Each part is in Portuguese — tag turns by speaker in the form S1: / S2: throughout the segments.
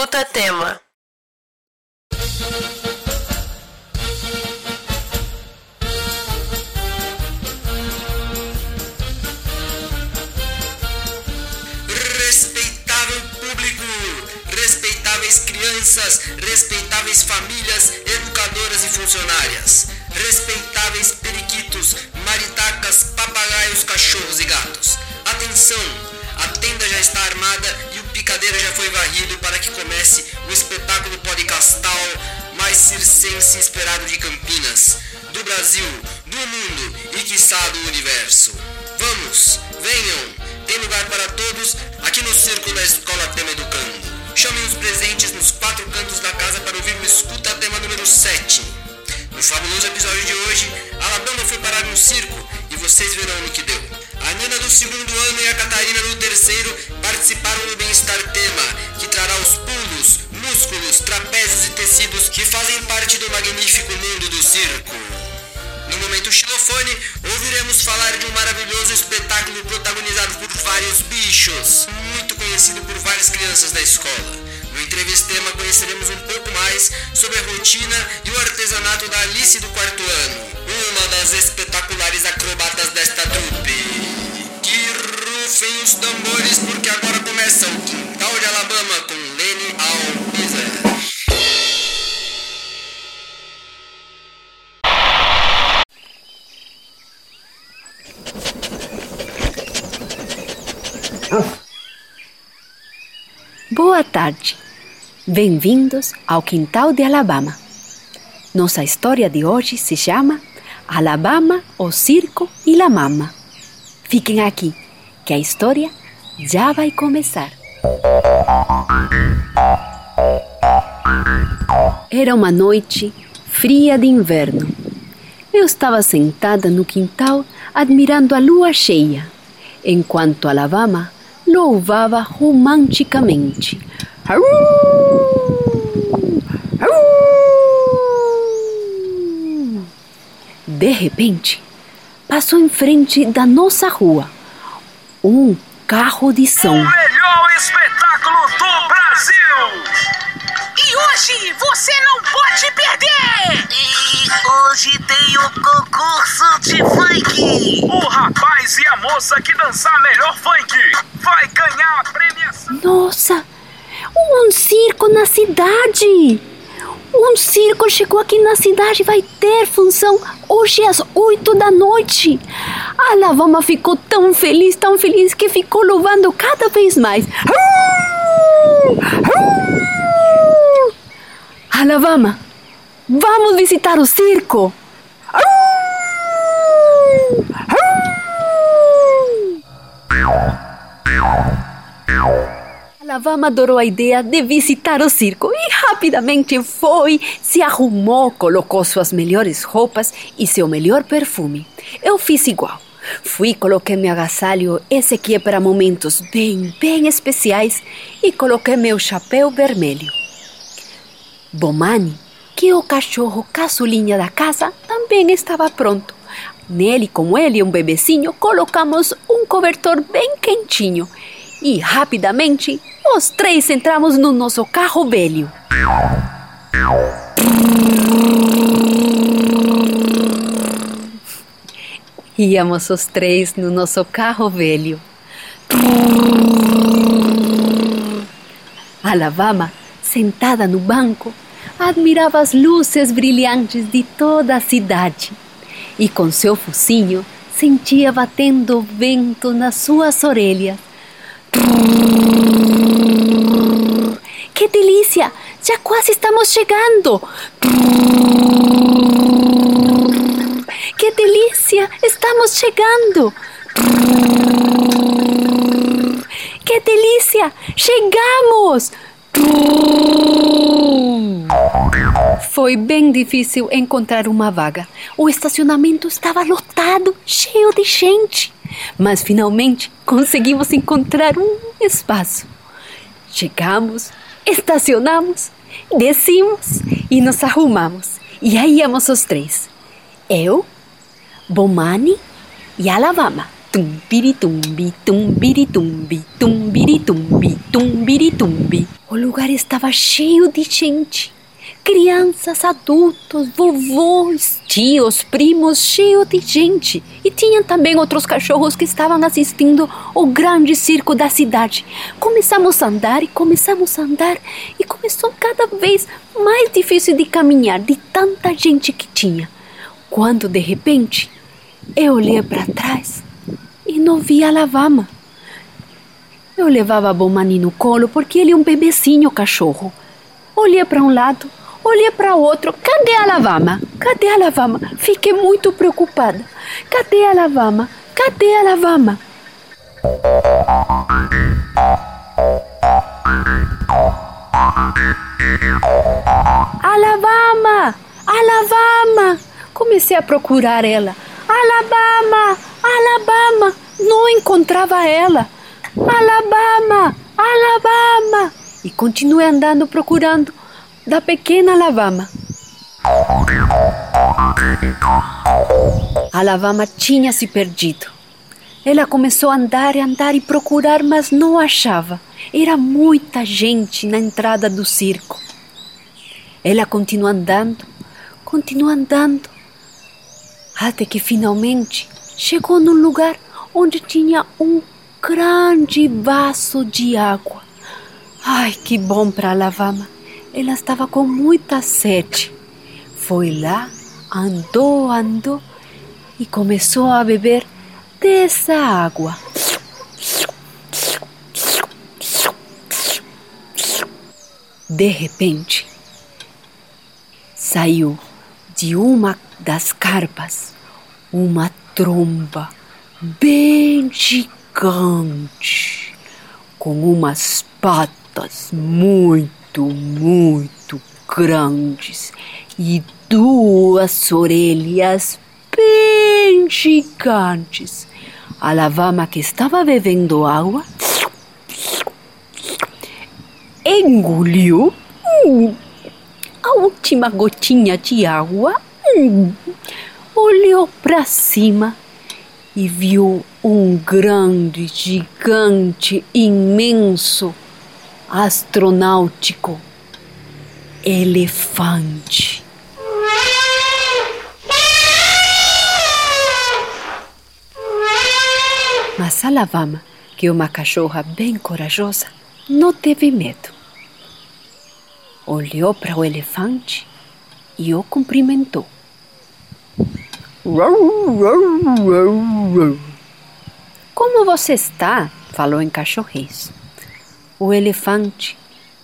S1: escuta tema.
S2: Respeitável público, respeitáveis crianças, respeitáveis famílias, educadoras e funcionárias, respeitáveis periquitos, maritacas, papagaios, cachorros e gatos. Atenção! A tenda já está armada e o picadeiro já foi varrido para que comece o espetáculo podcastal mais circense esperado de Campinas, do Brasil, do mundo e quiçá do universo. Vamos, venham! Tem lugar para todos aqui no Círculo da Escola Tema Educando. Chamem os presentes nos quatro cantos da casa para ouvir o Escuta Tema número 7. No fabuloso episódio de hoje, Alabama foi parar no circo e vocês verão no que deu. A Nana do segundo ano e a Catarina do terceiro participaram do Bem-Estar Tema, que trará os pulos, músculos, trapézios e tecidos que fazem parte do magnífico mundo do circo. No momento xilofone, ouviremos falar de um maravilhoso espetáculo protagonizado por vários bichos, muito conhecido por várias crianças da escola. No entrevistema conheceremos um pouco mais sobre a rotina e o artesanato da Alice do quarto ano, uma das espetaculares
S3: tarde. Bem-vindos ao Quintal de Alabama. Nossa história de hoje se chama Alabama, o Circo e a Mama. Fiquem aqui, que a história já vai começar. Era uma noite fria de inverno. Eu estava sentada no quintal admirando a lua cheia, enquanto Alabama louvava romanticamente. De repente, passou em frente da nossa rua um carro de som.
S4: O melhor espetáculo do Brasil!
S5: E hoje você não pode perder!
S6: E hoje tem o concurso de funk!
S4: O rapaz e a moça que dançar melhor funk vai ganhar a premiação!
S3: Nossa, um circo na cidade! Um circo chegou aqui na cidade e vai ter função hoje às oito da noite. A Lavama ficou tão feliz, tão feliz que ficou louvando cada vez mais. Alabama, vamos visitar o circo. Alabama adorou a ideia de visitar o circo e rapidamente foi, se arrumou, colocou suas melhores roupas e seu melhor perfume. Eu fiz igual. Fui, coloquei meu agasalho, esse aqui é para momentos bem, bem especiais, e coloquei meu chapéu vermelho. Bomani, que é o cachorro caçulinha da casa, também estava pronto. Nele, como ele é um bebecinho, colocamos um cobertor bem quentinho e rapidamente os três entramos no nosso carro velho. Íamos os três no nosso carro velho. Alabama, sentada no banco, admirava as luzes brilhantes de toda a cidade e com seu focinho sentia batendo vento nas suas orelhas. Que delícia! Já quase estamos chegando! Que delícia! Estamos chegando! Que delícia! Chegamos! Foi bem difícil encontrar uma vaga. O estacionamento estava lotado, cheio de gente. Mas finalmente conseguimos encontrar um espaço. Chegamos, estacionamos, descemos e nos arrumamos. E aí íamos os três: eu, Bomani e Alabama. Tumbiritumbi, tumbiritumbi, tumbiritumbi, tumbiritumbi. O lugar estava cheio de gente. Crianças, adultos, vovôs, tios, primos, cheio de gente. E tinha também outros cachorros que estavam assistindo o grande circo da cidade. Começamos a andar e começamos a andar e começou cada vez mais difícil de caminhar de tanta gente que tinha. Quando de repente eu olhei para trás e não via a lavama. Eu levava a Bomani no colo porque ele é um bebecinho cachorro. Olhei para um lado, olhei para outro. Cadê a lavama? Cadê a lavama? Fiquei muito preocupada. Cadê a lavama? Cadê a lavama? A lavama! A lavama! Comecei a procurar ela. Alabama! Alabama! Não encontrava ela. Alabama! Alabama! E continuei andando procurando da pequena Alabama. Alabama tinha se perdido. Ela começou a andar e andar e procurar, mas não achava. Era muita gente na entrada do circo. Ela continuou andando, continuou andando, até que finalmente chegou num lugar onde tinha um grande vaso de água. Ai, que bom para a Lavama! Ela estava com muita sede. Foi lá, andou, andou e começou a beber dessa água. De repente, saiu de uma das carpas uma tromba bem gigante, com umas patas muito, muito grandes e duas orelhas bem gigantes. A lavama que estava bebendo água engoliu a última gotinha de água, olhou para cima e viu um grande, gigante, imenso, astronáutico elefante. Mas a Lavama, que é uma cachorra bem corajosa, não teve medo. Olhou para o elefante e o cumprimentou. Como você está? falou em cachorrês. O elefante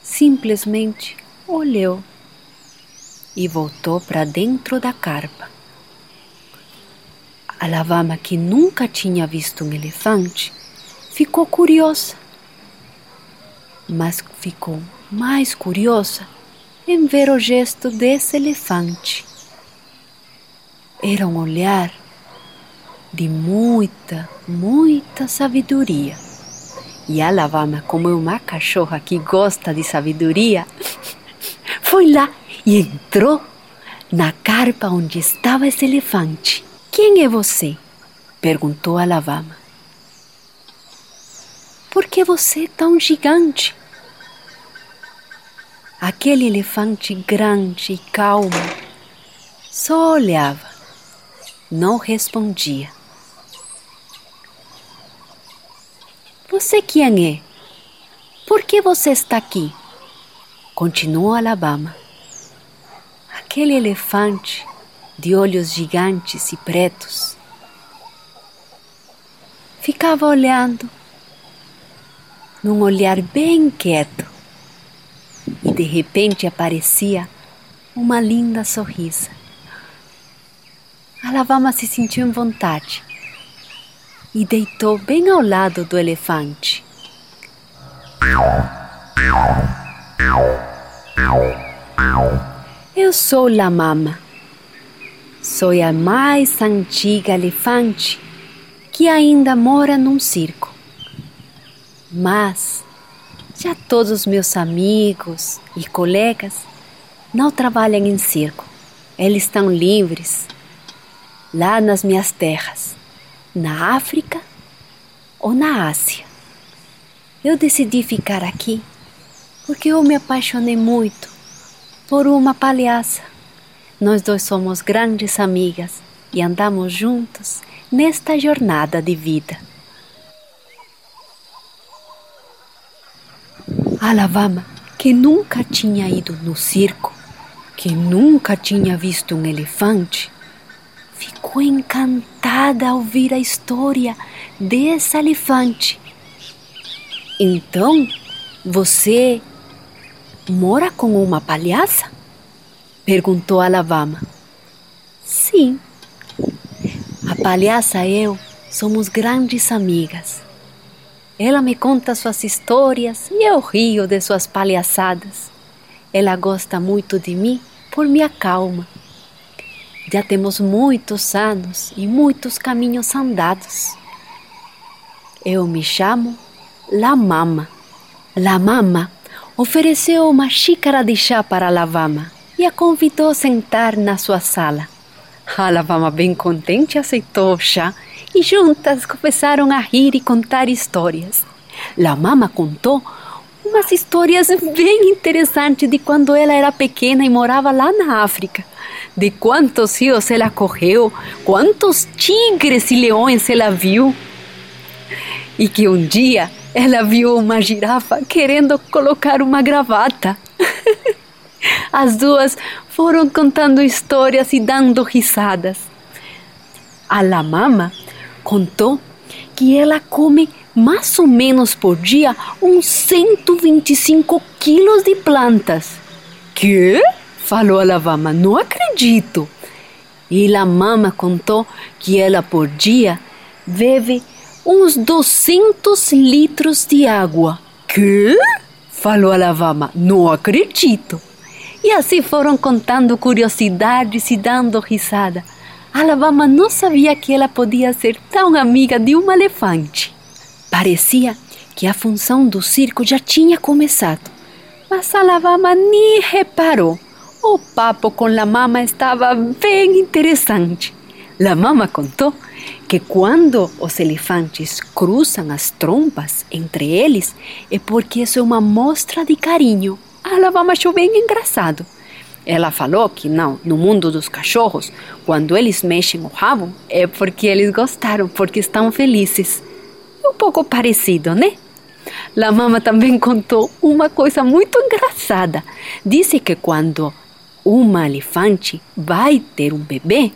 S3: simplesmente olhou e voltou para dentro da carpa. A lavama, que nunca tinha visto um elefante, ficou curiosa. Mas ficou mais curiosa em ver o gesto desse elefante. Era um olhar de muita, muita sabedoria. E a lavama, como é uma cachorra que gosta de sabedoria, foi lá e entrou na carpa onde estava esse elefante. Quem é você? perguntou a lavama. Por que você é tão gigante? Aquele elefante grande e calmo só olhava, não respondia. Você quem é? Por que você está aqui? Continuou Alabama. Aquele elefante de olhos gigantes e pretos ficava olhando, num olhar bem quieto, e de repente aparecia uma linda sorrisa. Alabama se sentiu em vontade e deitou bem ao lado do elefante. Eu sou La Mama. Sou a mais antiga elefante que ainda mora num circo. Mas já todos os meus amigos e colegas não trabalham em circo. Eles estão livres lá nas minhas terras na África ou na Ásia. Eu decidi ficar aqui porque eu me apaixonei muito por uma palhaça. Nós dois somos grandes amigas e andamos juntos nesta jornada de vida. Alabama, que nunca tinha ido no circo, que nunca tinha visto um elefante, ficou encantada ao ouvir a história desse elefante. Então, você mora com uma palhaça? Perguntou Alabama. Sim. A palhaça e eu somos grandes amigas. Ela me conta suas histórias e eu rio de suas palhaçadas. Ela gosta muito de mim por minha calma. Já temos muitos anos e muitos caminhos andados. Eu me chamo La Mama. La Mama ofereceu uma xícara de chá para Lavama e a convidou a sentar na sua sala. A Lavama, bem contente, aceitou o chá e juntas começaram a rir e contar histórias. La Mama contou umas histórias bem interessantes de quando ela era pequena e morava lá na África. De quantos rios ela correu, quantos tigres e leões ela viu. E que um dia ela viu uma girafa querendo colocar uma gravata. As duas foram contando histórias e dando risadas. A La Mama contou que ela come mais ou menos por dia uns 125 quilos de plantas. Que? Falou a Lavama. Não acredito. E a Mama contou que ela por dia bebe uns 200 litros de água. Que? Falou a Lavama. Não acredito. E assim foram contando curiosidades e dando risada. Alabama não sabia que ela podia ser tão amiga de um elefante. Parecia que a função do circo já tinha começado, mas Alabama nem reparou. O papo com a mama estava bem interessante. A mama contou que quando os elefantes cruzam as trompas entre eles é porque isso é uma mostra de carinho. A Alabama achou bem engraçado. Ela falou que não, no mundo dos cachorros, quando eles mexem o rabo, é porque eles gostaram, porque estão felizes. Um pouco parecido, né? La mama também contou uma coisa muito engraçada. Disse que quando uma elefante vai ter um bebê,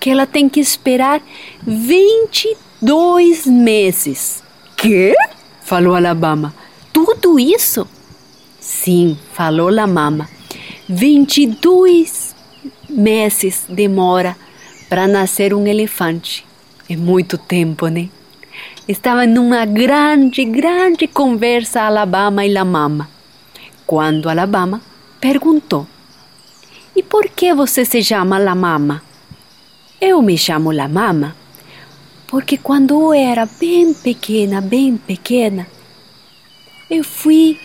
S3: que ela tem que esperar 22 meses. Que? Falou a Alabama. Tudo isso? Sim, falou a mama. 22 meses demora para nascer um elefante. É muito tempo, né? Estava numa grande, grande conversa Alabama e La Mama, quando Alabama perguntou: E por que você se chama La Mama? Eu me chamo La Mama porque quando eu era bem pequena, bem pequena, eu fui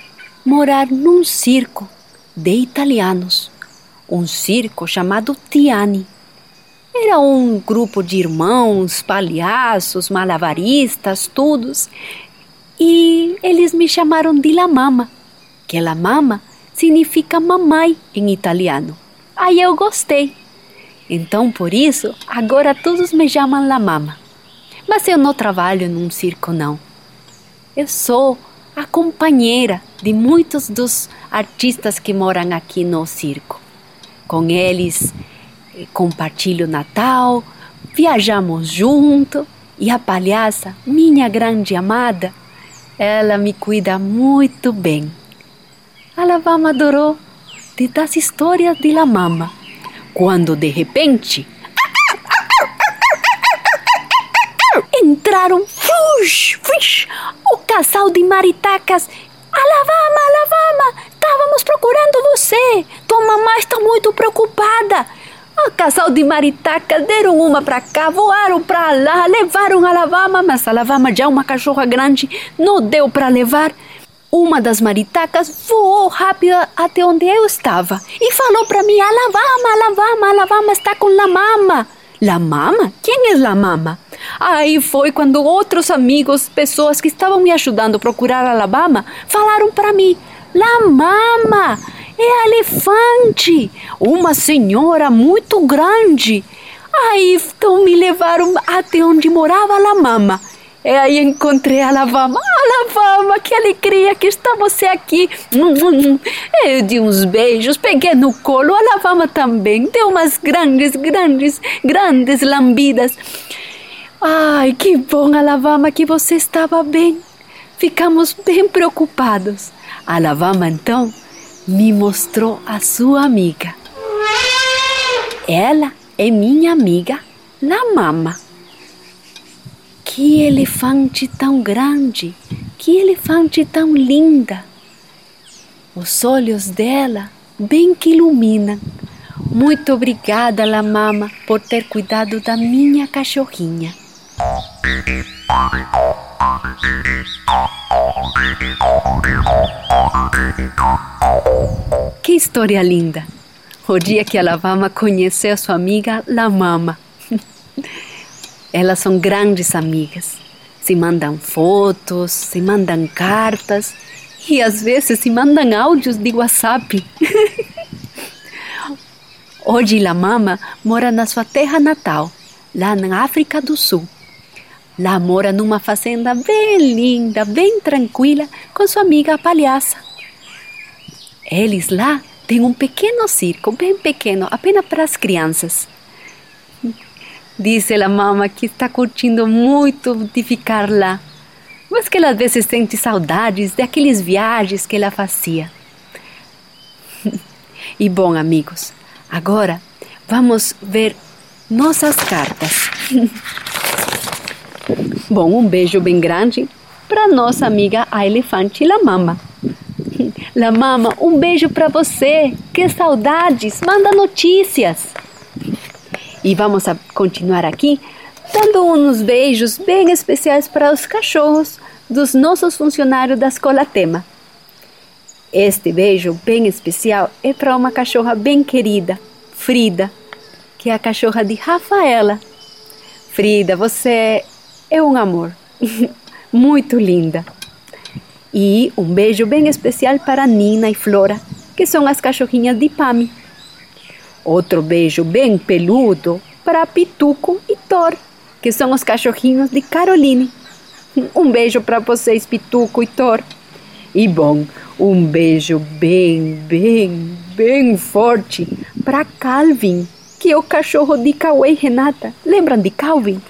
S3: morar num circo de italianos, um circo chamado Tiani. Era um grupo de irmãos, palhaços, malabaristas, todos, e eles me chamaram de La Mama, que La Mama significa mamãe em italiano. Aí eu gostei. Então, por isso, agora todos me chamam La Mama. Mas eu não trabalho num circo, não. Eu sou a companheira de muitos dos artistas que moram aqui no circo. Com eles eh, compartilho Natal, viajamos junto e a palhaça, minha grande amada, ela me cuida muito bem. A Lavama adorou das histórias de La Mama, quando de repente entraram fush, fush, o casal de maritacas. Alabama, Alabama, estávamos procurando você. Tua mamãe está muito preocupada. O casal de maritacas deram uma para cá, voaram para lá, levaram a Alabama, mas a Alabama já é uma cachorra grande, não deu para levar. Uma das maritacas voou rápido até onde eu estava e falou para mim: Alabama, Alabama, Alabama está com La Mama. La Mama? Quem é La Mama? Aí foi quando outros amigos, pessoas que estavam me ajudando a procurar Alabama, falaram para mim: La Mama é elefante, uma senhora muito grande. Aí então me levaram até onde morava La Mama. E aí encontrei a Lavama. Ah, Lavama, que alegria que está você aqui. Eu dei uns beijos, peguei no colo. A Lavama também deu umas grandes, grandes, grandes lambidas. Ai, que bom, Alabama, que você estava bem. Ficamos bem preocupados. Alabama, então, me mostrou a sua amiga. Ela é minha amiga, La Mama. Que elefante tão grande, que elefante tão linda. Os olhos dela bem que iluminam. Muito obrigada, La Mama, por ter cuidado da minha cachorrinha. Que história linda! O dia que a Lavama conheceu sua amiga La Mama. Elas são grandes amigas. Se mandam fotos, se mandam cartas e às vezes se mandam áudios de WhatsApp. Hoje Mama mora na sua terra natal, lá na África do Sul. Lá mora numa fazenda bem linda, bem tranquila, com sua amiga palhaça. Eles lá têm um pequeno circo, bem pequeno, apenas para as crianças. Diz a mama que está curtindo muito de ficar lá, mas que ela às vezes sente saudades daqueles viagens que ela fazia. e bom, amigos, agora vamos ver nossas cartas. bom, um beijo bem grande para nossa amiga a elefante La Mama. La Mama, um beijo para você. Que saudades! Manda notícias. E vamos continuar aqui dando uns beijos bem especiais para os cachorros dos nossos funcionários da Escola Tema. Este beijo bem especial é para uma cachorra bem querida, Frida, que é a cachorra de Rafaela. Frida, você é um amor, muito linda. E um beijo bem especial para Nina e Flora, que são as cachorrinhas de Pami. Outro beijo bem peludo para Pituco e Thor, que são os cachorrinhos de Caroline. Um beijo para vocês, Pituco e Thor. E bom, um beijo bem, bem, bem forte para Calvin, que é o cachorro de Cauê e Renata. Lembram de Calvin?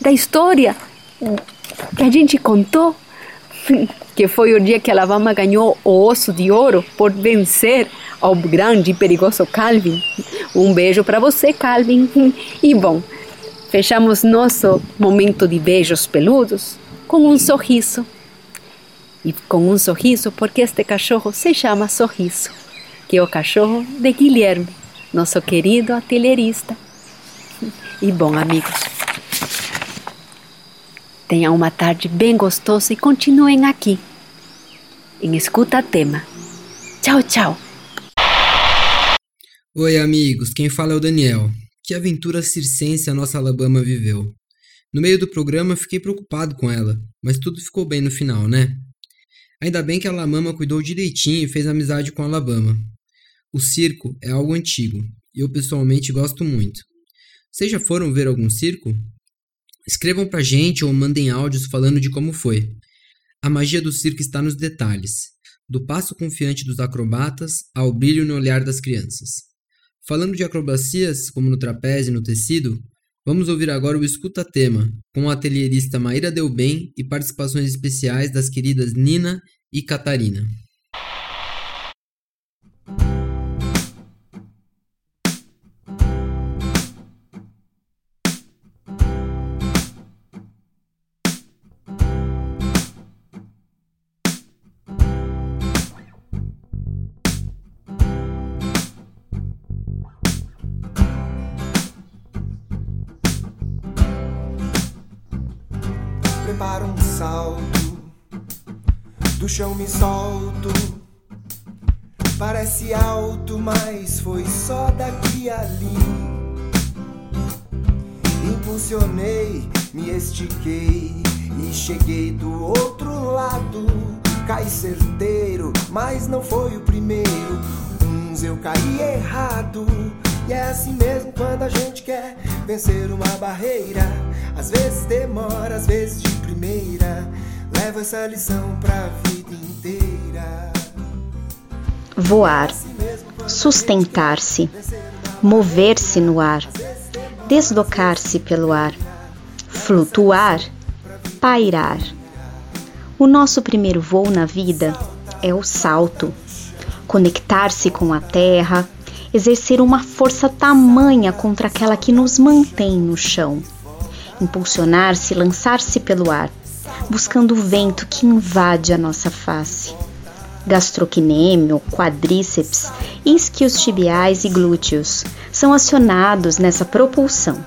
S3: Da história que a gente contou? que foi o dia que Alabama ganhou o osso de ouro por vencer ao grande e perigoso Calvin. Um beijo para você, Calvin. E bom, fechamos nosso momento de beijos peludos com um sorriso. E com um sorriso, porque este cachorro se chama Sorriso, que é o cachorro de Guilherme, nosso querido atelierista. E bom, amigos, Tenham uma tarde bem gostosa e continuem aqui em Escuta Tema. Tchau, tchau.
S7: Oi, amigos. Quem fala é o Daniel. Que aventura circense a nossa Alabama viveu. No meio do programa fiquei preocupado com ela, mas tudo ficou bem no final, né? Ainda bem que a Lamama cuidou direitinho e fez amizade com a Alabama. O circo é algo antigo e eu pessoalmente gosto muito. Vocês já foram ver algum circo? Escrevam pra gente ou mandem áudios falando de como foi. A magia do circo está nos detalhes, do passo confiante dos acrobatas ao brilho no olhar das crianças. Falando de acrobacias, como no trapézio e no tecido, vamos ouvir agora o Escuta Tema, com a atelierista Maíra Delbem e participações especiais das queridas Nina e Catarina.
S1: Chão me solto. Parece alto, mas foi só daqui ali. Impulsionei me estiquei e cheguei do outro lado. Caí certeiro, mas não foi o primeiro. Uns eu caí errado. E é assim mesmo quando a gente quer vencer uma barreira. Às vezes demora, às vezes de primeira. Levo essa lição pra vida.
S8: Voar, sustentar-se, mover-se no ar, deslocar-se pelo ar, flutuar, pairar. O nosso primeiro voo na vida é o salto. Conectar-se com a terra, exercer uma força tamanha contra aquela que nos mantém no chão. Impulsionar-se, lançar-se pelo ar, buscando o vento que invade a nossa face. Gastrocnêmio, quadríceps, isquios tibiais e glúteos são acionados nessa propulsão.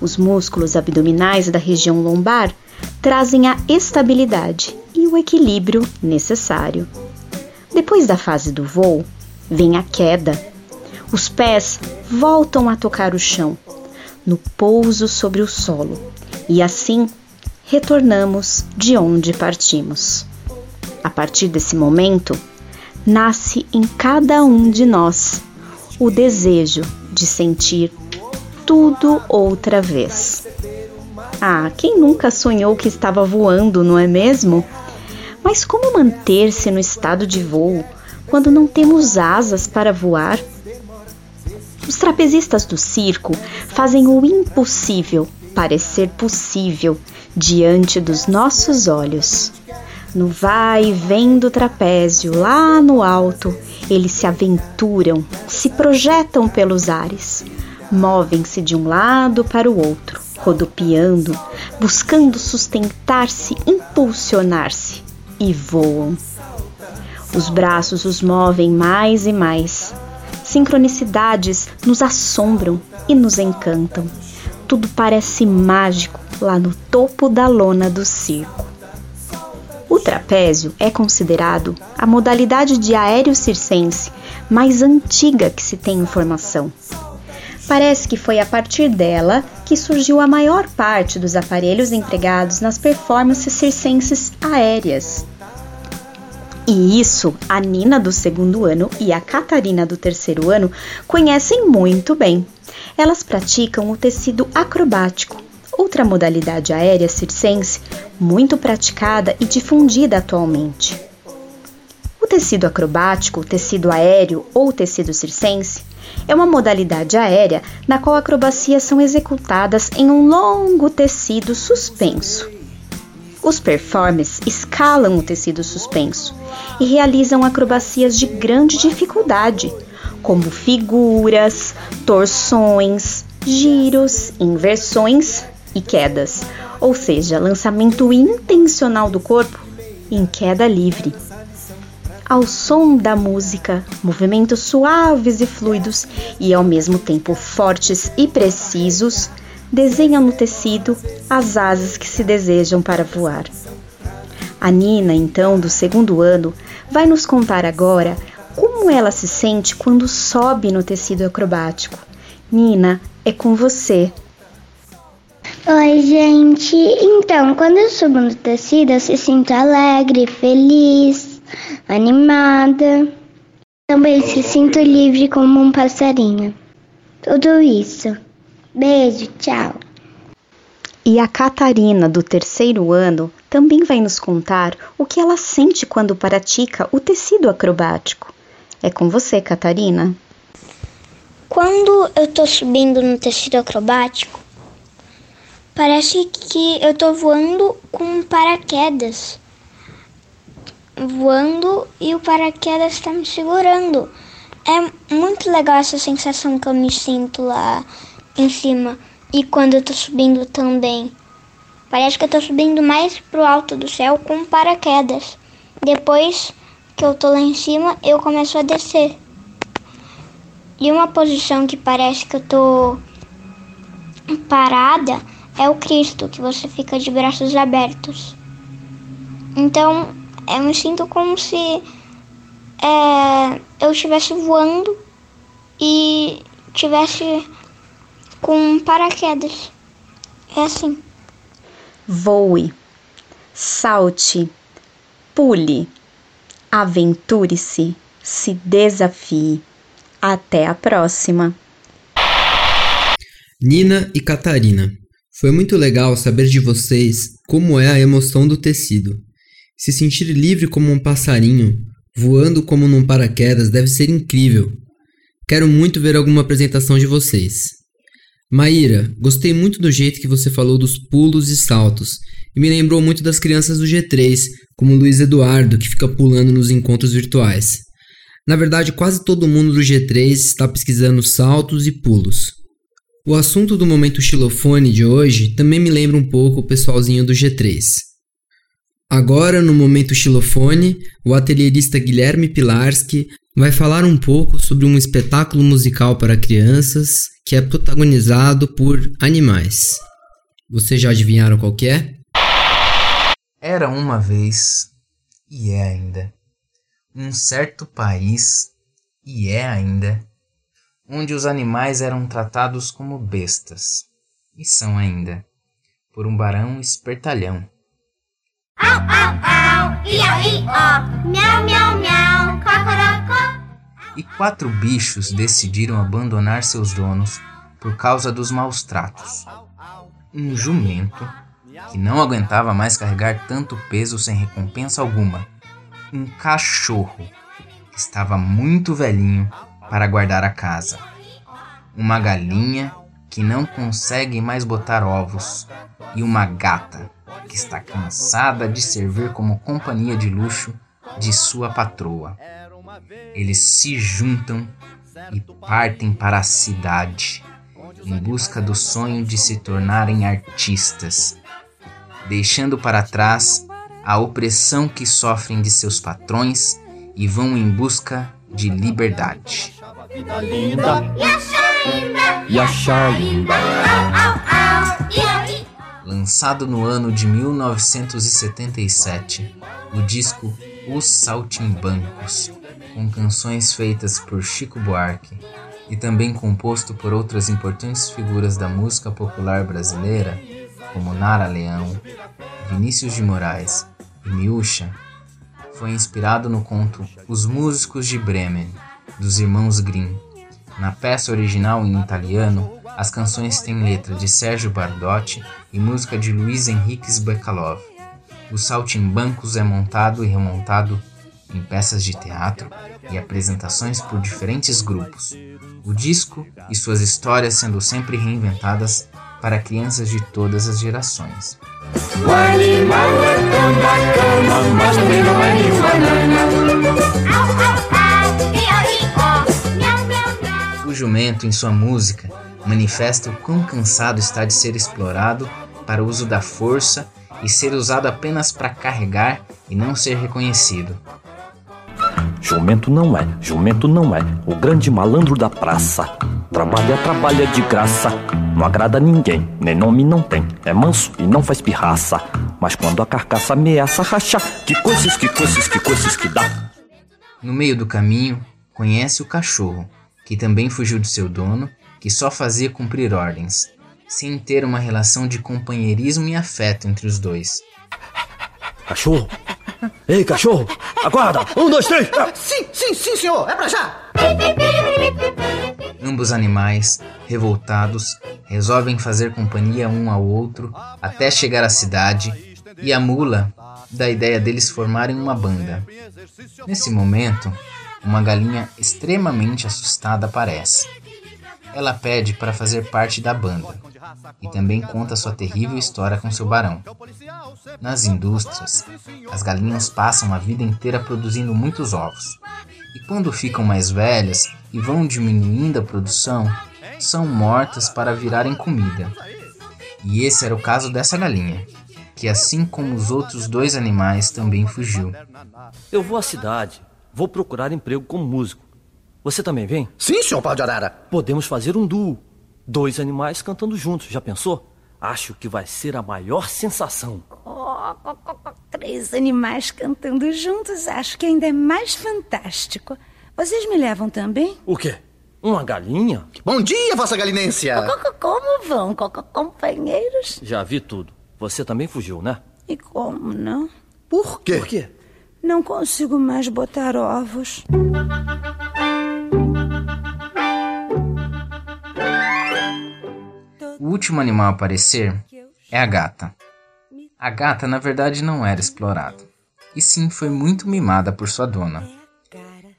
S8: Os músculos abdominais da região lombar trazem a estabilidade e o equilíbrio necessário. Depois da fase do voo, vem a queda. Os pés voltam a tocar o chão, no pouso sobre o solo, e assim retornamos de onde partimos. A partir desse momento, nasce em cada um de nós o desejo de sentir tudo outra vez. Ah, quem nunca sonhou que estava voando, não é mesmo? Mas como manter-se no estado de voo quando não temos asas para voar? Os trapezistas do circo fazem o impossível parecer possível diante dos nossos olhos. No vai e vem do trapézio, lá no alto, eles se aventuram, se projetam pelos ares, movem-se de um lado para o outro, rodopiando, buscando sustentar-se, impulsionar-se e voam. Os braços os movem mais e mais. Sincronicidades nos assombram e nos encantam. Tudo parece mágico lá no topo da lona do circo. O trapézio é considerado a modalidade de aéreo circense mais antiga que se tem informação. Parece que foi a partir dela que surgiu a maior parte dos aparelhos empregados nas performances circenses aéreas. E isso a Nina do segundo ano e a Catarina do terceiro ano conhecem muito bem. Elas praticam o tecido acrobático, outra modalidade aérea circense muito praticada e difundida atualmente. O tecido acrobático, tecido aéreo ou tecido circense é uma modalidade aérea na qual acrobacias são executadas em um longo tecido suspenso. Os performers escalam o tecido suspenso e realizam acrobacias de grande dificuldade, como figuras, torções, giros, inversões e quedas, ou seja, lançamento intencional do corpo em queda livre. Ao som da música, movimentos suaves e fluidos e ao mesmo tempo fortes e precisos desenham no tecido as asas que se desejam para voar. A Nina, então, do segundo ano, vai nos contar agora como ela se sente quando sobe no tecido acrobático. Nina, é com você.
S9: Oi, gente. Então, quando eu subo no tecido, eu se sinto alegre, feliz, animada. Também se sinto livre como um passarinho. Tudo isso. Beijo, tchau.
S8: E a Catarina, do terceiro ano, também vai nos contar o que ela sente quando pratica o tecido acrobático. É com você, Catarina.
S10: Quando eu tô subindo no tecido acrobático, parece que eu tô voando com paraquedas. Voando e o paraquedas está me segurando. É muito legal essa sensação que eu me sinto lá em cima e quando eu tô subindo também. Parece que eu tô subindo mais pro alto do céu com paraquedas. Depois que eu tô lá em cima, eu começo a descer. E uma posição que parece que eu tô parada é o Cristo, que você fica de braços abertos. Então, eu me sinto como se é, eu estivesse voando e tivesse com paraquedas. É assim.
S8: voe, salte, pule, aventure-se, se desafie. Até a próxima!
S7: Nina e Catarina, foi muito legal saber de vocês como é a emoção do tecido. Se sentir livre como um passarinho, voando como num paraquedas, deve ser incrível. Quero muito ver alguma apresentação de vocês. Maíra, gostei muito do jeito que você falou dos pulos e saltos, e me lembrou muito das crianças do G3, como Luiz Eduardo, que fica pulando nos encontros virtuais. Na verdade, quase todo mundo do G3 está pesquisando saltos e pulos. O assunto do momento xilofone de hoje também me lembra um pouco o pessoalzinho do G3. Agora, no momento xilofone, o atelierista Guilherme Pilarski vai falar um pouco sobre um espetáculo musical para crianças que é protagonizado por animais. Vocês já adivinharam qual é?
S11: Era uma vez, e é ainda, um certo país, e é ainda, onde os animais eram tratados como bestas, e são ainda, por um barão espertalhão.
S10: Au, au, au, ia, i, ó, miau, miau, miau, cocorocó.
S11: E quatro bichos decidiram abandonar seus donos por causa dos maus tratos. Um jumento, que não aguentava mais carregar tanto peso sem recompensa alguma. Um cachorro, que estava muito velhinho para guardar a casa. Uma galinha, que não consegue mais botar ovos. E uma gata, que está cansada de servir como companhia de luxo de sua patroa. Eles se juntam e partem para a cidade em busca do sonho de se tornarem artistas, deixando para trás a opressão que sofrem de seus patrões e vão em busca de liberdade.
S10: E.
S11: Lançado no ano de 1977, o disco Os Saltimbancos, com canções feitas por Chico Buarque e também composto por outras importantes figuras da música popular brasileira, como Nara Leão, Vinícius de Moraes e Miúcha, foi inspirado no conto Os Músicos de Bremen, dos irmãos Grimm. Na peça original em italiano, as canções têm letra de Sérgio Bardotti e música de Luiz Henriques Bekalov. O Saltimbancos é montado e remontado em peças de teatro e apresentações por diferentes grupos. O disco e suas histórias sendo sempre reinventadas para crianças de todas as gerações.
S10: O animal é tão bacana, mas também não é nenhum banana.
S11: O jumento, em sua música, manifesta o quão cansado está de ser explorado para o uso da força e ser usado apenas para carregar e não ser reconhecido.
S12: Jumento não é, jumento não é, o grande malandro da praça. Trabalha, trabalha de graça, não agrada a ninguém, nem nome não tem. É manso e não faz pirraça, mas quando a carcaça ameaça rachar, que coisas, que coisas, que coisas que dá.
S11: No meio do caminho, conhece o cachorro, que também fugiu de seu dono, que só fazia cumprir ordens, sem ter uma relação de companheirismo e afeto entre os dois.
S12: Cachorro! Ei, cachorro! Aguarda! Um, dois, três!
S13: Sim, sim, sim, senhor! É pra já!
S11: Ambos animais, revoltados, resolvem fazer companhia um ao outro até chegar à cidade e a mula dá a ideia deles formarem uma banda. Nesse momento, uma galinha extremamente assustada aparece. Ela pede para fazer parte da banda e também conta sua terrível história com seu barão. Nas indústrias, as galinhas passam a vida inteira produzindo muitos ovos, e quando ficam mais velhas e vão diminuindo a produção, são mortas para virarem comida. E esse era o caso dessa galinha, que assim como os outros dois animais também fugiu.
S12: Eu vou à cidade, vou procurar emprego como músico. Você também vem?
S13: Sim, senhor pau de arara.
S12: Podemos fazer um duo. Dois animais cantando juntos, já pensou? Acho que vai ser a maior sensação.
S14: Oh, oh, oh, três animais cantando juntos, acho que ainda é mais fantástico. Vocês me levam também?
S12: O quê? Uma galinha?
S13: Bom dia, vossa galinência!
S14: Como vão, companheiros?
S12: Já vi tudo. Você também fugiu, né?
S14: E como não?
S13: Por quê?
S12: Por quê?
S14: Não consigo mais botar ovos.
S11: O último animal a aparecer é a gata. A gata, na verdade, não era explorada, e sim foi muito mimada por sua dona.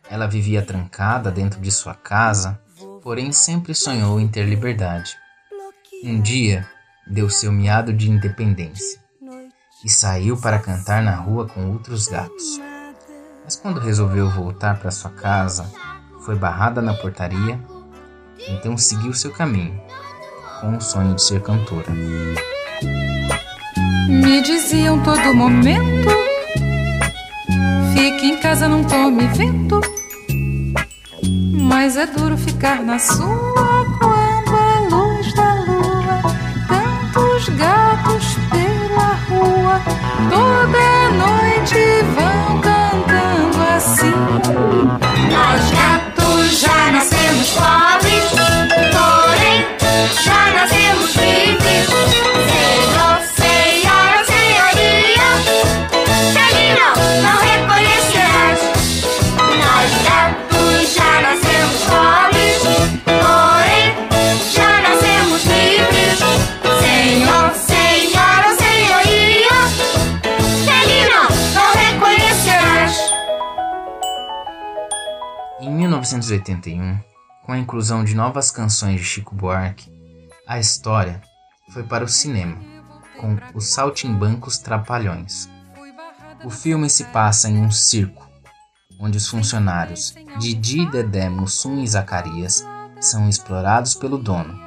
S11: Ela vivia trancada dentro de sua casa, porém sempre sonhou em ter liberdade. Um dia, deu seu miado de independência e saiu para cantar na rua com outros gatos. Mas quando resolveu voltar para sua casa, foi barrada na portaria, então seguiu seu caminho, com o sonho de ser cantora.
S15: Me diziam todo momento: Fique em casa, não tome vento. Mas é duro ficar na sua quando a luz da lua, tantos gatos pela rua, toda noite vão cantando assim.
S16: Nós gatos já nascemos pobres, já nascemos livres. Senhor, senhora, senhoria, que não, reconhecerás. Nós gatos já nascemos pobres, porém já nascemos livres. Senhor, senhora, senhoria, não, não reconhecerás.
S11: Em 1981, com a inclusão de novas canções de Chico Buarque, a história foi para o cinema, com Os Saltimbancos Trapalhões. O filme se passa em um circo, onde os funcionários Didi, Dedé, Mussum e Zacarias são explorados pelo dono.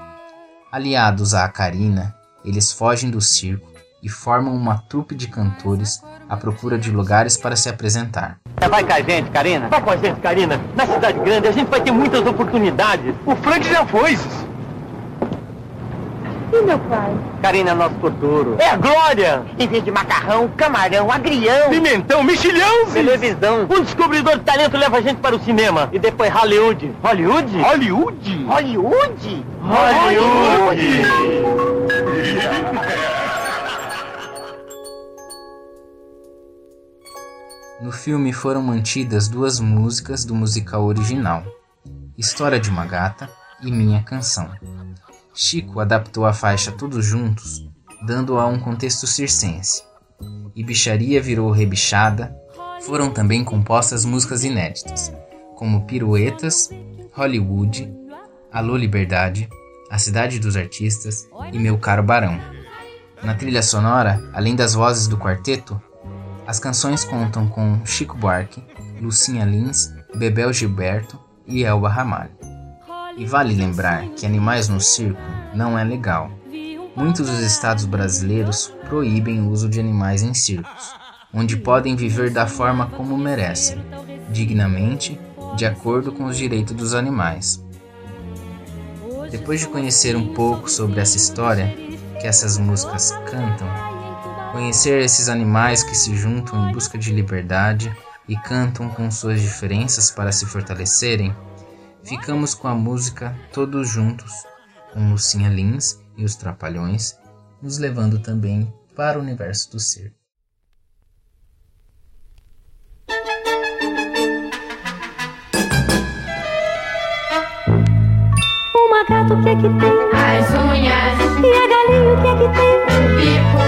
S11: Aliados à Karina, eles fogem do circo e formam uma trupe de cantores à procura de lugares para se apresentar.
S17: Vai com a gente, Karina. Vai com a gente, Karina. Na cidade grande a gente vai ter muitas oportunidades. O Frank já foi.
S18: E meu pai?
S17: Karina é nosso futuro. É a glória.
S18: Em vez de macarrão, camarão, agrião.
S17: Pimentão, mexilhão. Televisão. Um descobridor de talento leva a gente para o cinema. E depois Hollywood. Hollywood? Hollywood.
S18: Hollywood?
S17: Hollywood.
S11: No filme foram mantidas duas músicas do musical original, História de uma Gata e Minha Canção. Chico adaptou a faixa Todos Juntos, dando-a um contexto circense. E Bicharia virou Rebichada. Foram também compostas músicas inéditas, como Piruetas, Hollywood, Alô Liberdade, A Cidade dos Artistas e Meu Caro Barão. Na trilha sonora, além das vozes do quarteto, as canções contam com Chico Buarque, Lucinha Lins, Bebel Gilberto e Elba Ramalho. E vale lembrar que animais no circo não é legal. Muitos dos estados brasileiros proíbem o uso de animais em circos, onde podem viver da forma como merecem, dignamente, de acordo com os direitos dos animais. Depois de conhecer um pouco sobre essa história que essas músicas cantam, Conhecer esses animais que se juntam em busca de liberdade e cantam com suas diferenças para se fortalecerem, ficamos com a música Todos Juntos, com Lucinha Lins e os Trapalhões, nos levando também para o universo do circo.
S16: O macaco o que é que tem? As unhas. E a galinha o que é que tem? O bico.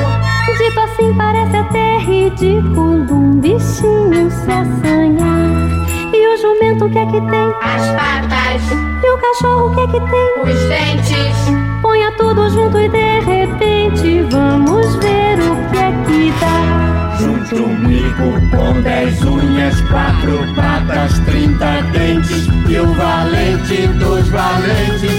S16: Dito assim parece até ridículo um bichinho se assanhar. O jumento o que é que tem? As patas. E o cachorro o que é que tem? Os dentes. Ponha tudo junto e de repente vamos ver o que é que dá.
S19: Junte um bico com dez unhas, quatro patas, trinta dentes E o valente dos valentes,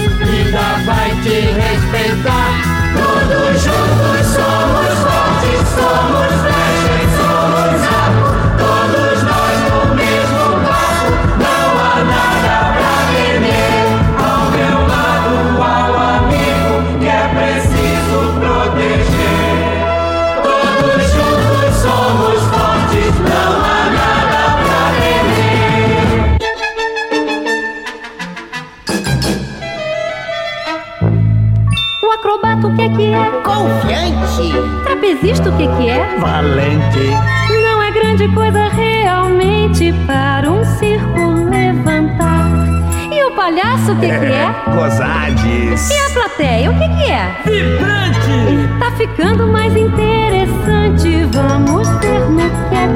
S16: ficando mais interessante, vamos ver no que é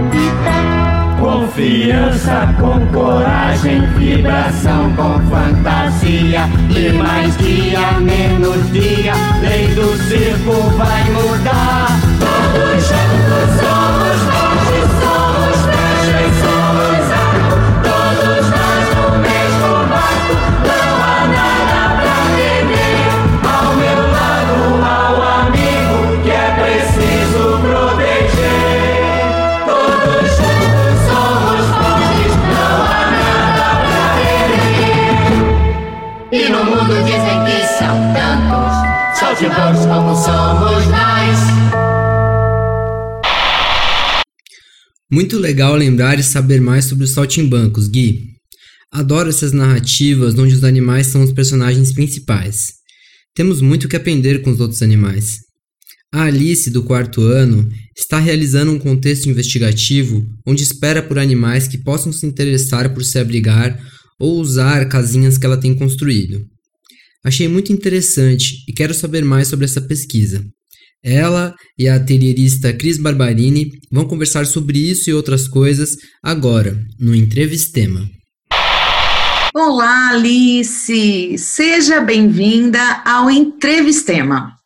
S16: dá.
S19: Confiança com coragem, vibração com fantasia. E mais dia, menos dia, lei do circo vai mudar. Todos juntos como somos nós.
S7: Muito legal lembrar e saber mais sobre os saltimbancos, Gui. Adoro essas narrativas onde os animais são os personagens principais. Temos muito que aprender com os outros animais. A Alice, do quarto ano, está realizando um contexto investigativo onde espera por animais que possam se interessar por se abrigar ou usar casinhas que ela tem construído. Achei muito interessante e quero saber mais sobre essa pesquisa. Ela e a atelierista Cris Barbarini vão conversar sobre isso e outras coisas agora, no Entrevistema.
S20: Olá, Alice! Seja bem-vinda ao Entrevistema.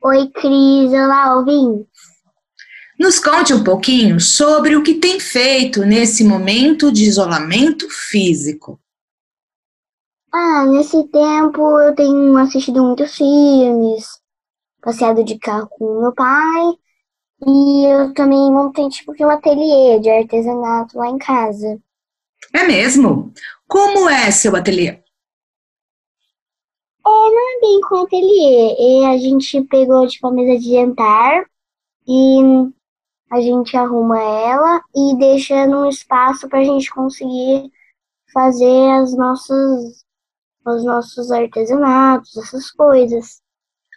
S9: Oi, Cris. Olá, ouvintes.
S20: Nos conte um pouquinho sobre o que tem feito nesse momento de isolamento físico.
S9: Ah, nesse tempo eu tenho assistido muitos filmes, passeado de carro com meu pai e eu também montei tipo um ateliê de artesanato lá em casa.
S20: É mesmo? Como é seu ateliê?
S9: É, não é bem com ateliê. E a gente pegou tipo a mesa de jantar e a gente arruma ela e deixa num espaço para a gente conseguir fazer as nossas os nossos artesanatos, essas coisas.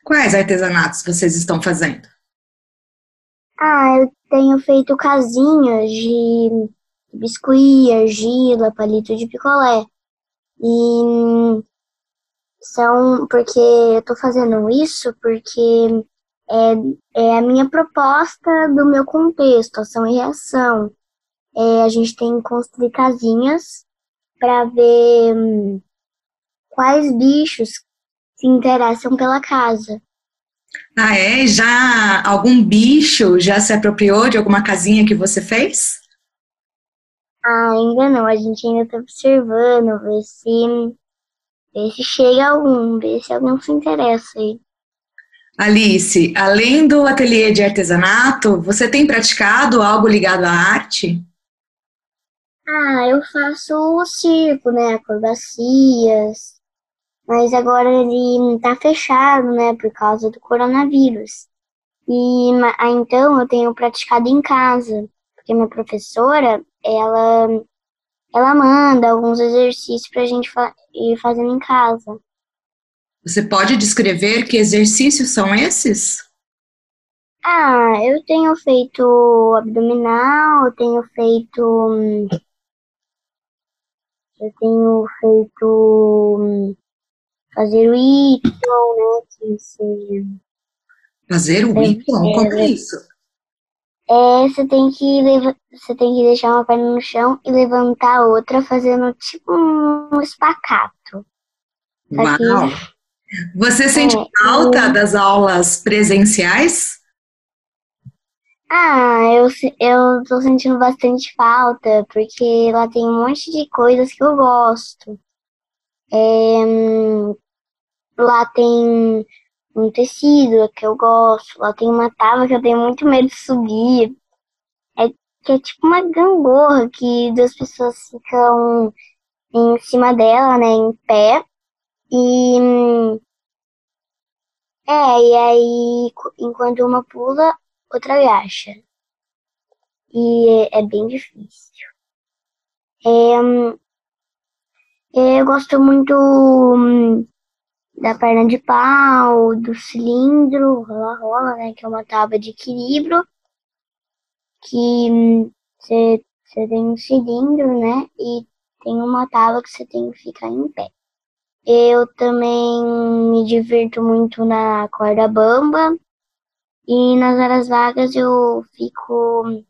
S20: Quais artesanatos vocês estão fazendo?
S9: Ah, eu tenho feito casinhas de biscuit, argila, palito de picolé. E são porque eu tô fazendo isso porque é, é a minha proposta do meu contexto, ação e reação. É, a gente tem que construir casinhas para ver hum, quais bichos se interessam pela casa.
S20: Ah, é? Já algum bicho já se apropriou de alguma casinha que você fez?
S9: Ah, ainda não, a gente ainda tá observando, ver se, ver se chega algum, ver se alguém se interessa aí.
S20: Alice, além do ateliê de artesanato, você tem praticado algo ligado à arte?
S9: Ah, eu faço o circo, né, acrobacias, mas agora ele tá fechado, né, por causa do coronavírus. E ah, então eu tenho praticado em casa, porque minha professora, ela, ela manda alguns exercícios pra gente fa ir fazendo em casa.
S20: Você pode descrever que exercícios são esses?
S9: Ah, eu tenho feito abdominal, eu tenho feito. hum, Eu tenho feito. Fazer o Y, né? Que seja.
S20: Fazer o Y? Como é isso?
S9: É, você tem que você tem que deixar uma perna no chão e levantar a outra fazendo tipo um espacato. Que-
S20: Uau! Você sente
S9: É,
S20: falta
S9: eu-
S20: das aulas presenciais?
S9: Ah, eu, eu tô sentindo bastante falta, porque lá tem um monte de coisas que eu gosto. É, lá tem um tecido que eu gosto, lá tem uma tábua que eu tenho muito medo de subir. É que é tipo uma gangorra que duas pessoas ficam em cima dela, né, em pé. E é, e aí enquanto uma pula, outra agacha. E é, é bem difícil. É, eu gosto muito hum, da perna de pau, do cilindro, rola-rola, né? Que é uma tábua de equilíbrio. Que você tem um cilindro, né? E tem uma tábua que você tem que ficar em pé. Eu também me divirto muito na corda bamba. E nas horas vagas eu fico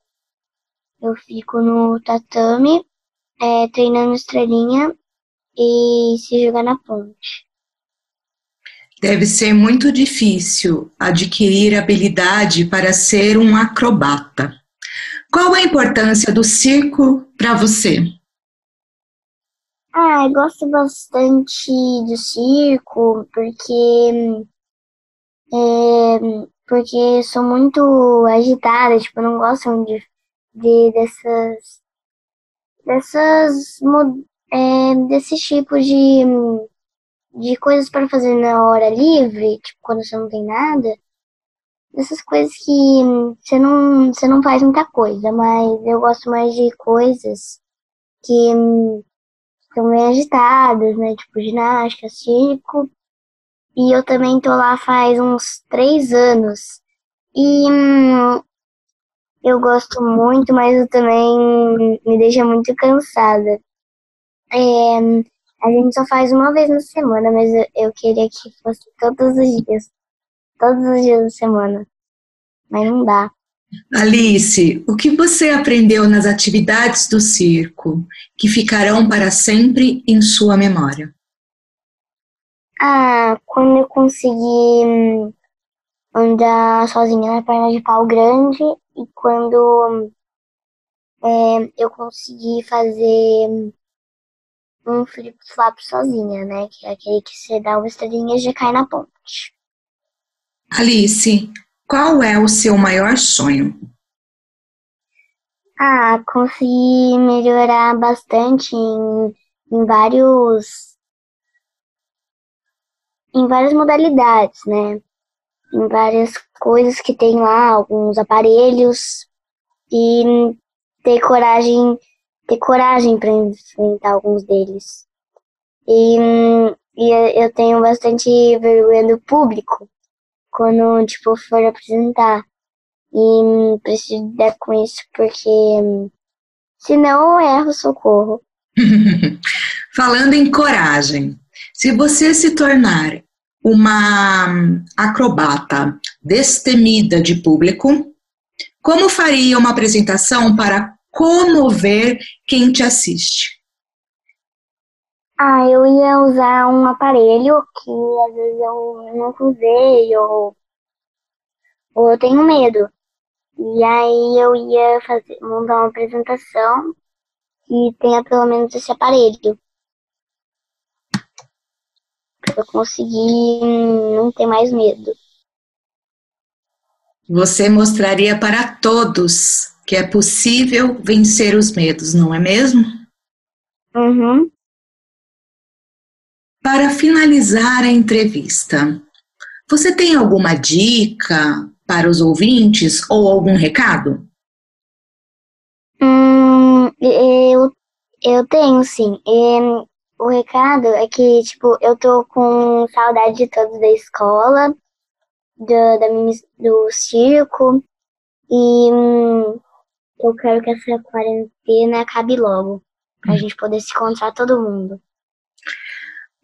S9: eu fico no tatame, é, treinando estrelinha e se jogar na ponte.
S20: Deve ser muito difícil adquirir habilidade para ser um acrobata. Qual a importância do circo para você?
S9: Ah, eu gosto bastante do circo porque é, porque sou muito agitada, tipo, não gosto de, de dessas dessas é, desses tipos de de coisas para fazer na hora livre, tipo, quando você não tem nada. Dessas coisas que você não, você não faz muita coisa, mas eu gosto mais de coisas que são bem agitadas, né? Tipo ginástica, circo. E eu também tô lá faz uns três anos. E hum, eu gosto muito, mas eu também me deixa muito cansada. É, a gente só faz uma vez na semana, mas eu, eu queria que fosse todos os dias. Todos os dias da semana. Mas não dá.
S20: Alice, o que você aprendeu nas atividades do circo que ficarão para sempre em sua memória?
S9: Ah, quando eu consegui hum, andar sozinha na perna de pau grande e quando é, eu consegui fazer um flip-flop sozinha, né? Que é aquele que você dá uma estrelinha e já cai na ponte.
S20: Alice, qual é o seu maior sonho?
S9: Ah, consegui melhorar bastante em, em vários em várias modalidades, né? Em várias coisas que tem lá, alguns aparelhos e ter coragem, ter coragem para enfrentar alguns deles. E, e eu tenho bastante vergonha do público quando, tipo, for apresentar. E preciso lidar com isso porque senão eu erro socorro.
S20: Falando em coragem, se você se tornar uma acrobata destemida de público, como faria uma apresentação para comover quem te assiste?
S9: Ah, eu ia usar um aparelho que às vezes eu nunca usei ou, ou eu tenho medo. E aí eu ia fazer, montar uma apresentação que tenha pelo menos esse aparelho. Pra eu conseguir não ter mais medo.
S20: Você mostraria para todos que é possível vencer os medos, não é mesmo?
S9: Uhum.
S20: Para finalizar a entrevista, você tem alguma dica para os ouvintes ou algum recado?
S9: Hum, eu, eu tenho sim. E, o recado é que, tipo, eu tô com saudade de todos da escola, do, da do circo, e hum, eu quero que essa quarentena acabe logo, pra hum. gente poder se encontrar todo mundo.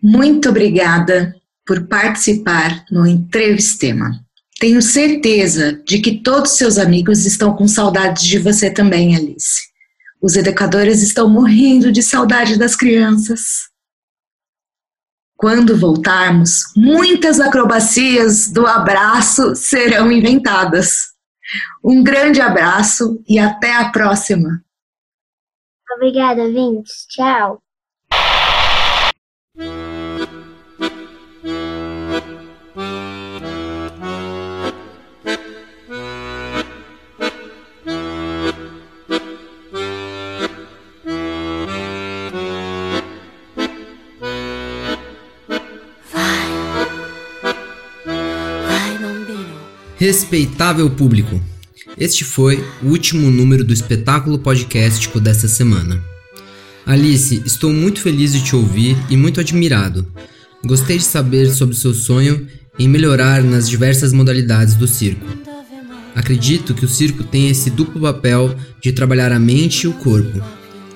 S20: Muito obrigada por participar no Entrevistema. Tenho certeza de que todos seus amigos estão com saudades de você também, Alice. Os educadores estão morrendo de saudade das crianças. Quando voltarmos, muitas acrobacias do abraço serão inventadas. Um grande abraço e até a próxima.
S9: Obrigada, Vintes. Tchau.
S7: Respeitável público, este foi o último número do espetáculo podcástico desta semana. Alice, estou muito feliz de te ouvir e muito admirado. Gostei de saber sobre seu sonho em melhorar nas diversas modalidades do circo. Acredito que o circo tem esse duplo papel de trabalhar a mente e o corpo.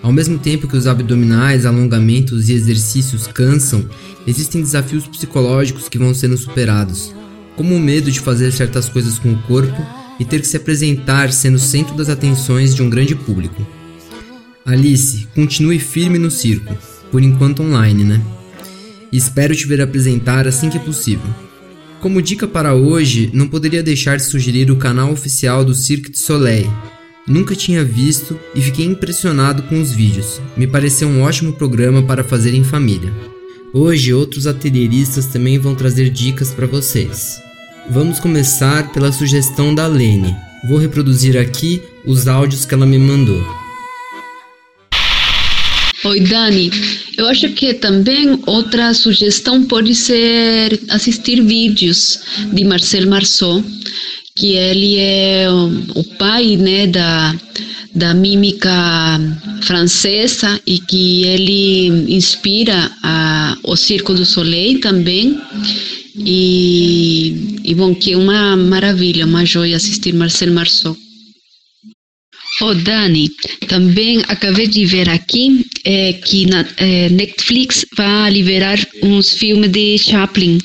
S7: Ao mesmo tempo que os abdominais, alongamentos e exercícios cansam, existem desafios psicológicos que vão sendo superados, como o medo de fazer certas coisas com o corpo e ter que se apresentar sendo centro das atenções de um grande público. Alice, continue firme no circo, por enquanto online, né? Espero te ver apresentar assim que possível. Como dica para hoje, não poderia deixar de sugerir o canal oficial do Cirque du Soleil. Nunca tinha visto e fiquei impressionado com os vídeos. Me pareceu um ótimo programa para fazer em família. Hoje, outros atelieristas também vão trazer dicas para vocês. Vamos começar pela sugestão da Lene. Vou reproduzir aqui os áudios que ela me mandou.
S21: Oi, Dani. Eu acho que também outra sugestão pode ser assistir vídeos de Marcel Marceau, que ele é o pai né, da, da mímica francesa e que ele inspira a, o Circo do Soleil também. E, e bom, que é uma maravilha, uma joia assistir Marcel Marceau. Oh, Dani, também acabei de ver aqui é, que na é, Netflix vai liberar uns filmes de Chaplin,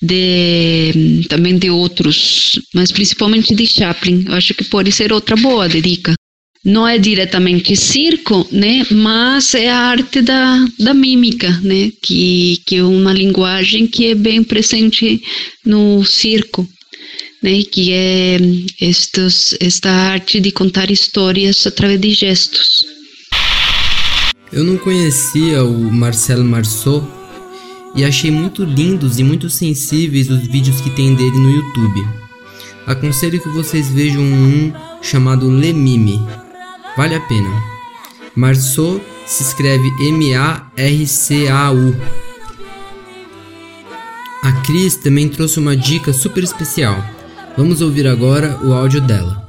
S21: de, também de outros, mas principalmente de Chaplin. Eu acho que pode ser outra boa dica. Não é diretamente circo, né, mas é a arte da, da mímica, né, que, que é uma linguagem que é bem presente no circo né, que é estes, esta arte de contar histórias através de gestos.
S7: Eu não conhecia o Marcel Marceau e achei muito lindos e muito sensíveis os vídeos que tem dele no YouTube. Aconselho que vocês vejam um chamado Le Mime. Vale a pena. Marceau se escreve M-A-R-C-A-U. A Cris também trouxe uma dica super especial. Vamos ouvir agora o áudio dela.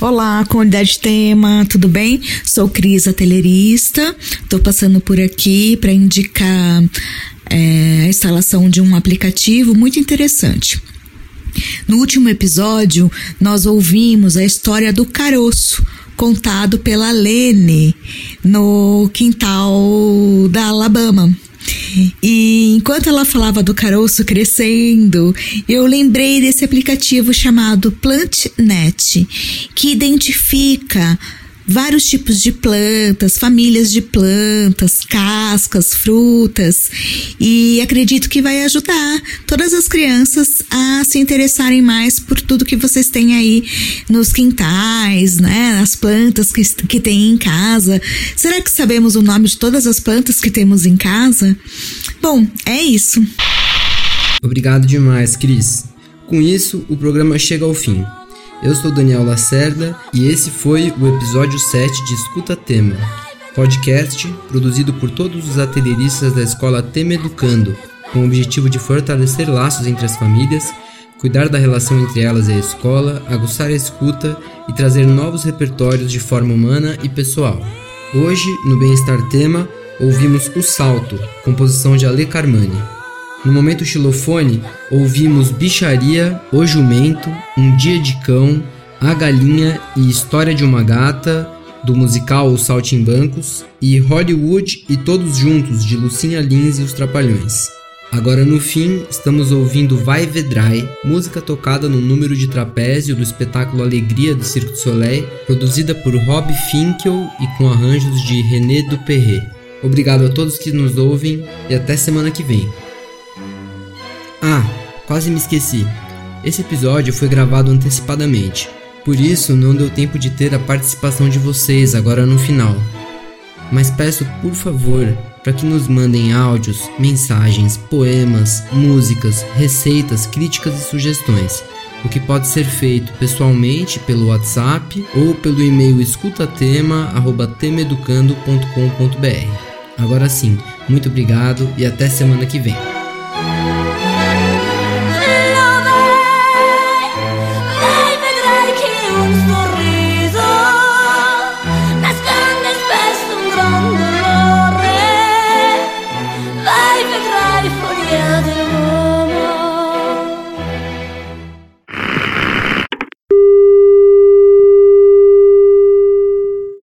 S22: Olá, comunidade tema, tudo bem? Sou Cris, atelierista. Estou passando por aqui para indicar é, a instalação de um aplicativo muito interessante. No último episódio, nós ouvimos a história do caroço, contado pela Lene no quintal da Alabama. E enquanto ela falava do caroço crescendo, eu lembrei desse aplicativo chamado PlantNet, que identifica vários tipos de plantas, famílias de plantas, cascas, frutas, e acredito que vai ajudar todas as crianças a se interessarem mais por tudo que vocês têm aí nos quintais, né, as plantas que, que tem em casa. Será que sabemos o nome de todas as plantas que temos em casa? Bom, é isso.
S7: Obrigado demais, Cris. Com isso, o programa chega ao fim. Eu sou Daniel Lacerda e esse foi o episódio 7 de Escuta Tema, podcast produzido por todos os atelieristas da escola Tema Educando, com o objetivo de fortalecer laços entre as famílias, cuidar da relação entre elas e a escola, aguçar a escuta e trazer novos repertórios de forma humana e pessoal. Hoje, no Bem-Estar Tema, ouvimos O Salto, composição de Ale Carmani. No momento xilofone, ouvimos Bicharia, O Jumento, Um Dia de Cão, A Galinha e História de uma Gata, do musical Os Saltimbancos, e Hollywood e Todos Juntos, de Lucinha Lins e os Trapalhões. Agora no fim, estamos ouvindo Vai Vedrai, música tocada no número de trapézio do espetáculo Alegria do Circo du Soleil, produzida por Rob Finkel e com arranjos de René Duperret. Obrigado a todos que nos ouvem e até semana que vem. Ah, quase me esqueci. Esse episódio foi gravado antecipadamente, por isso não deu tempo de ter a participação de vocês agora no final. Mas peço por favor para que nos mandem áudios, mensagens, poemas, músicas, receitas, críticas e sugestões, o que pode ser feito pessoalmente pelo WhatsApp ou pelo e-mail escutatema@temeducando.com.br. Agora sim, muito obrigado e até semana que vem.